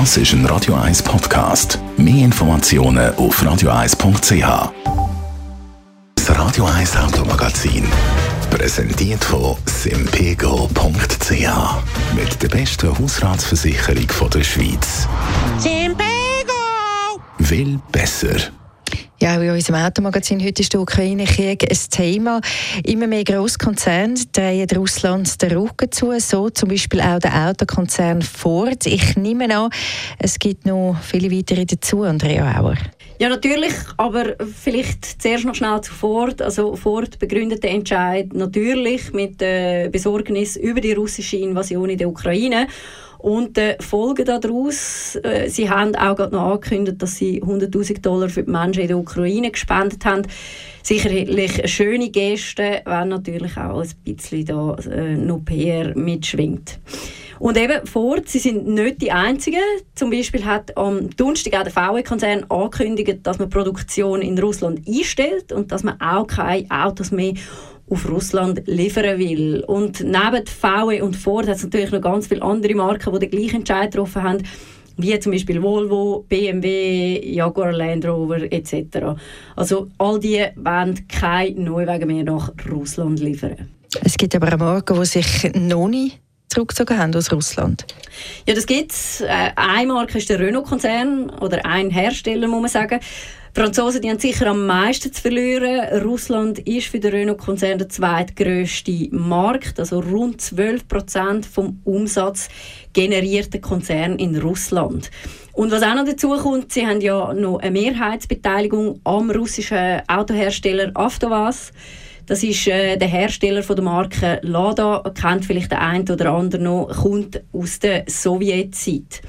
Das ist ein Radio 1 Podcast. Mehr Informationen auf radio1.ch. Das Radio 1 Automagazin. Präsentiert von simpego.ch. Mit der besten Hausratsversicherung der Schweiz. Simpego! Will besser. Ja, auch in unserem Automagazin heute ist der Ukraine-Krieg ein Thema. Immer mehr Grosskonzerne drehen Russland den Rücken zu, so zum Beispiel auch der Autokonzern Ford. Ich nehme an, es gibt noch viele weitere dazu, Andrea Auer. Ja, natürlich, aber vielleicht zuerst noch schnell zu Ford. Also Ford begründet den Entscheid natürlich mit der Besorgnis über die russische Invasion in der Ukraine. Und die Folgen daraus, äh, sie haben auch gerade noch angekündigt, dass sie 100'000 Dollar für die Menschen in der Ukraine gespendet haben. Sicherlich eine schöne Geste, wenn natürlich auch ein bisschen da äh, noch PR mitschwingt. Und eben Ford, sie sind nicht die Einzigen. Zum Beispiel hat am Donnerstag auch der VW-Konzern angekündigt, dass man Produktion in Russland einstellt und dass man auch keine Autos mehr auf Russland liefern will. Und neben VW und Ford hat es natürlich noch ganz viele andere Marken, die den gleichen Entscheid getroffen haben, wie zum Beispiel Volvo, BMW, Jaguar Land Rover etc. Also all die wollen keine Neuwagen mehr nach Russland liefern. Es gibt aber Marken, die sich noch nicht zurückgezogen haben aus Russland? Ja, das gibt es. Äh, eine Marke ist der Renault-Konzern oder ein Hersteller, muss man sagen. Franzosen die haben sicher am meisten zu verlieren. Russland ist für den Renault-Konzern der zweitgrößte Markt, also rund 12 Prozent vom Umsatz generierten Konzern in Russland. Und was auch noch dazu kommt, sie haben ja noch eine Mehrheitsbeteiligung am russischen Autohersteller Avtovaz. Das ist äh, der Hersteller von der Marke Lada, kennt vielleicht der eine oder andere noch, kommt aus der Sowjetzeit.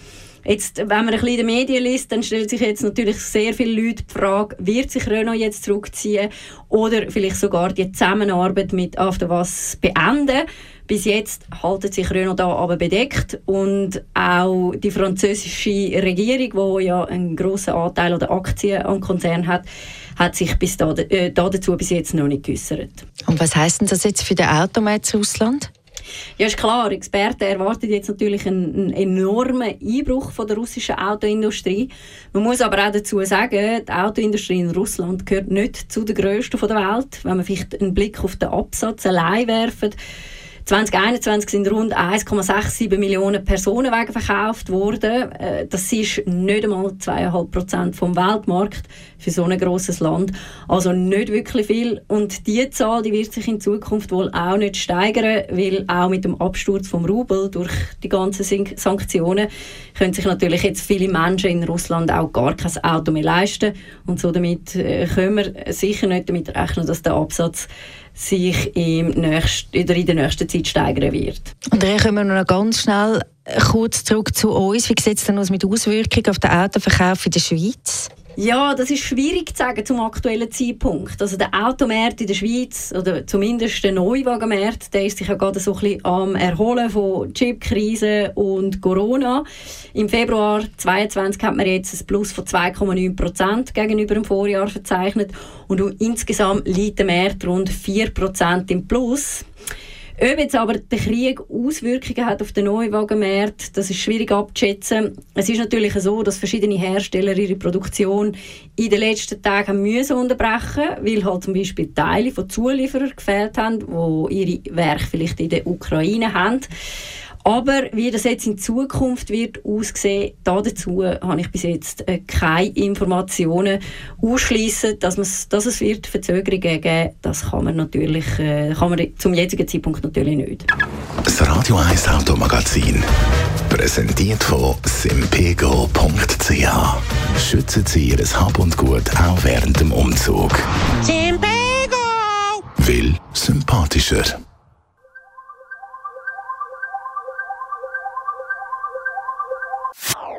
Jetzt, wenn man ein bisschen in den Medien liest, dann stellt sich jetzt natürlich sehr viele Leute die Frage, wird sich Renault jetzt zurückziehen oder vielleicht sogar die Zusammenarbeit mit Afterwas beenden? Bis jetzt haltet sich Renault da aber bedeckt und auch die französische Regierung, die ja einen grossen Anteil an Aktien am Konzern hat, hat sich bis da, äh, dazu bis jetzt noch nicht geäußert. Und was heißt denn das jetzt für den Automat Russland? Ja, ist klar. Experten erwarten jetzt natürlich einen, einen, enormen Einbruch von der russischen Autoindustrie. Man muss aber auch dazu sagen, die Autoindustrie in Russland gehört nicht zu den grössten der Welt. Wenn man vielleicht einen Blick auf den Absatz allein werfen, 2021 sind rund 1,67 Millionen Personenwagen verkauft worden. Äh, das ist nicht einmal 2,5 Prozent vom Weltmarkt für so ein grosses Land. Also nicht wirklich viel. Und diese Zahl die wird sich in Zukunft wohl auch nicht steigern, weil auch mit dem Absturz vom Rubel durch die ganzen Sanktionen können sich natürlich jetzt viele Menschen in Russland auch gar kein Auto mehr leisten. Und so damit äh, können wir sicher nicht damit rechnen, dass der Absatz sich im nächsten, in der nächsten Zeit steigern wird. Und dann kommen wir noch ganz schnell kurz zurück zu uns. Wie sieht es denn aus mit Auswirkungen auf den Autoverkauf in der Schweiz? Ja, das ist schwierig zu sagen zum aktuellen Zeitpunkt. Also der Automarkt in der Schweiz, oder zumindest der Neuwagenmarkt, der ist sich ja gerade so ein bisschen am Erholen von Chipkrise und Corona. Im Februar 2022 hat man jetzt ein Plus von 2,9 Prozent gegenüber dem Vorjahr verzeichnet und insgesamt liegt der Markt rund 4 Prozent im Plus. Ob jetzt aber der Krieg Auswirkungen hat auf den Neuwagenmarkt, das ist schwierig abzuschätzen. Es ist natürlich so, dass verschiedene Hersteller ihre Produktion in den letzten Tagen müssen unterbrechen, weil halt zum Beispiel Teile von Zulieferern gefehlt haben, die ihre Werke vielleicht in der Ukraine haben. Aber wie das jetzt in Zukunft wird aussehen, dazu habe ich bis jetzt äh, keine Informationen. Ausschließen, dass, dass es wird Verzögerungen geben, das kann man natürlich, äh, kann man zum jetzigen Zeitpunkt natürlich nicht. Das Radio 1 Automagazin präsentiert von simpego.ch. Schützen Sie Ihr Hab und Gut auch während dem Umzug. Simpego! Will sympathischer.